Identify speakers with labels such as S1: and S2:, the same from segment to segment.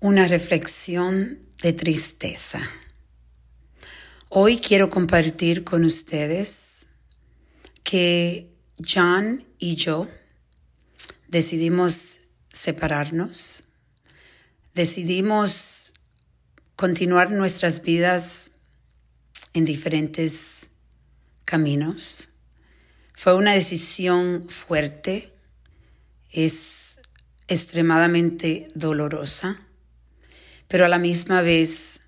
S1: Una reflexión de tristeza. Hoy quiero compartir con ustedes que John y yo decidimos separarnos, decidimos continuar nuestras vidas en diferentes caminos. Fue una decisión fuerte, es extremadamente dolorosa pero a la misma vez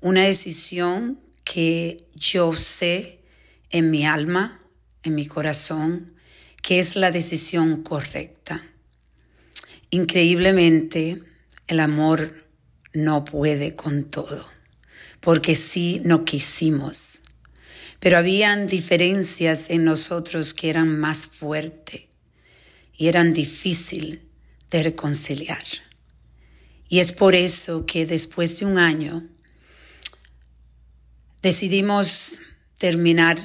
S1: una decisión que yo sé en mi alma, en mi corazón, que es la decisión correcta. Increíblemente, el amor no puede con todo, porque sí no quisimos, pero habían diferencias en nosotros que eran más fuertes y eran difíciles de reconciliar. Y es por eso que después de un año decidimos terminar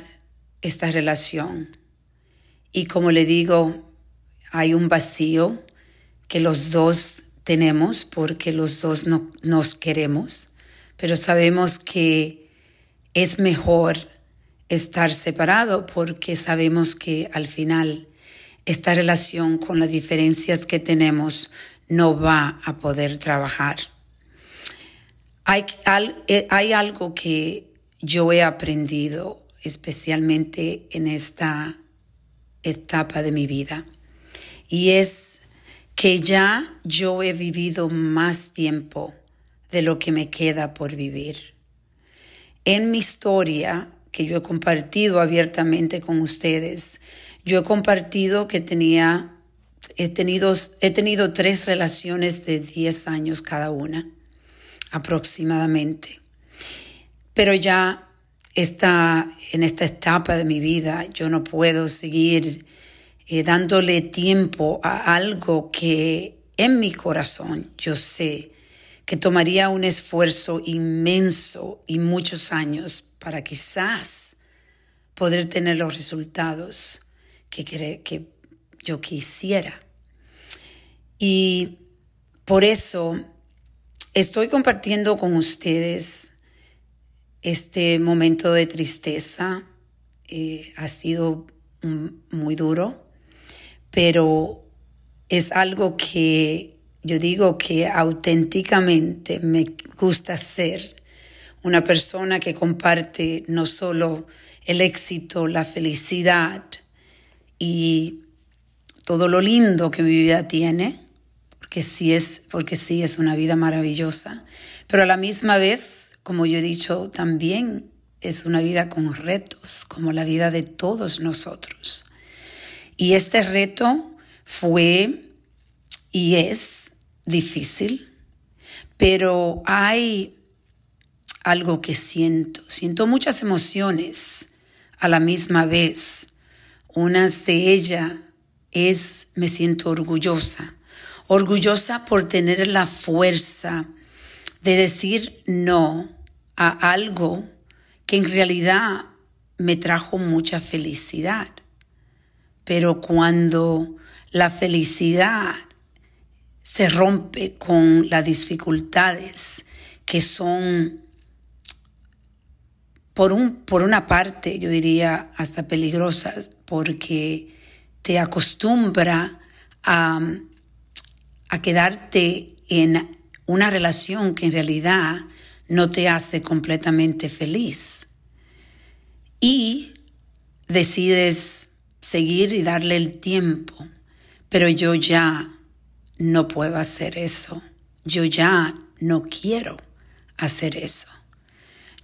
S1: esta relación. Y como le digo, hay un vacío que los dos tenemos porque los dos no, nos queremos, pero sabemos que es mejor estar separado porque sabemos que al final esta relación con las diferencias que tenemos no va a poder trabajar. Hay, eh, hay algo que yo he aprendido especialmente en esta etapa de mi vida y es que ya yo he vivido más tiempo de lo que me queda por vivir. En mi historia, que yo he compartido abiertamente con ustedes, yo he compartido que tenía he tenido, he tenido tres relaciones de 10 años cada una, aproximadamente. Pero ya está en esta etapa de mi vida yo no puedo seguir eh, dándole tiempo a algo que en mi corazón yo sé que tomaría un esfuerzo inmenso y muchos años para quizás poder tener los resultados que, que yo quisiera. Y por eso estoy compartiendo con ustedes este momento de tristeza. Eh, ha sido muy duro, pero es algo que yo digo que auténticamente me gusta ser una persona que comparte no solo el éxito, la felicidad y todo lo lindo que mi vida tiene, porque sí es, porque sí es una vida maravillosa, pero a la misma vez, como yo he dicho, también es una vida con retos, como la vida de todos nosotros. Y este reto fue y es difícil, pero hay algo que siento. Siento muchas emociones a la misma vez. Unas de ellas es me siento orgullosa. Orgullosa por tener la fuerza de decir no a algo que en realidad me trajo mucha felicidad. Pero cuando la felicidad se rompe con las dificultades que son, por, un, por una parte, yo diría, hasta peligrosas, porque te acostumbra a, quedarte en una relación que en realidad no te hace completamente feliz. Y decides seguir y darle el tiempo, pero yo ya no puedo hacer eso. Yo ya no quiero hacer eso.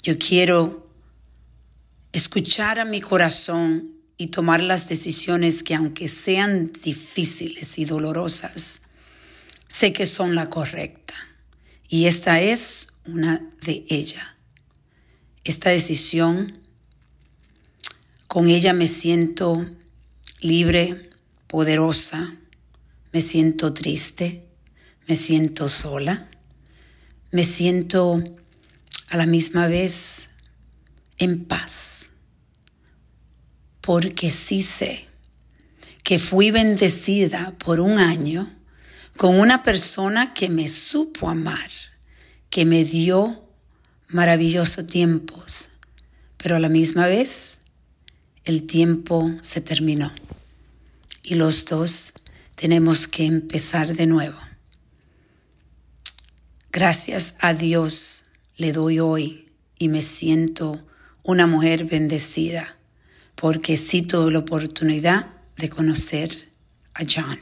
S1: Yo quiero escuchar a mi corazón y tomar las decisiones que aunque sean difíciles y dolorosas, sé que son la correcta. Y esta es una de ellas. Esta decisión, con ella me siento libre, poderosa, me siento triste, me siento sola, me siento a la misma vez en paz porque sí sé que fui bendecida por un año con una persona que me supo amar, que me dio maravillosos tiempos, pero a la misma vez el tiempo se terminó y los dos tenemos que empezar de nuevo. Gracias a Dios le doy hoy y me siento una mujer bendecida porque sí tuve la oportunidad de conocer a John.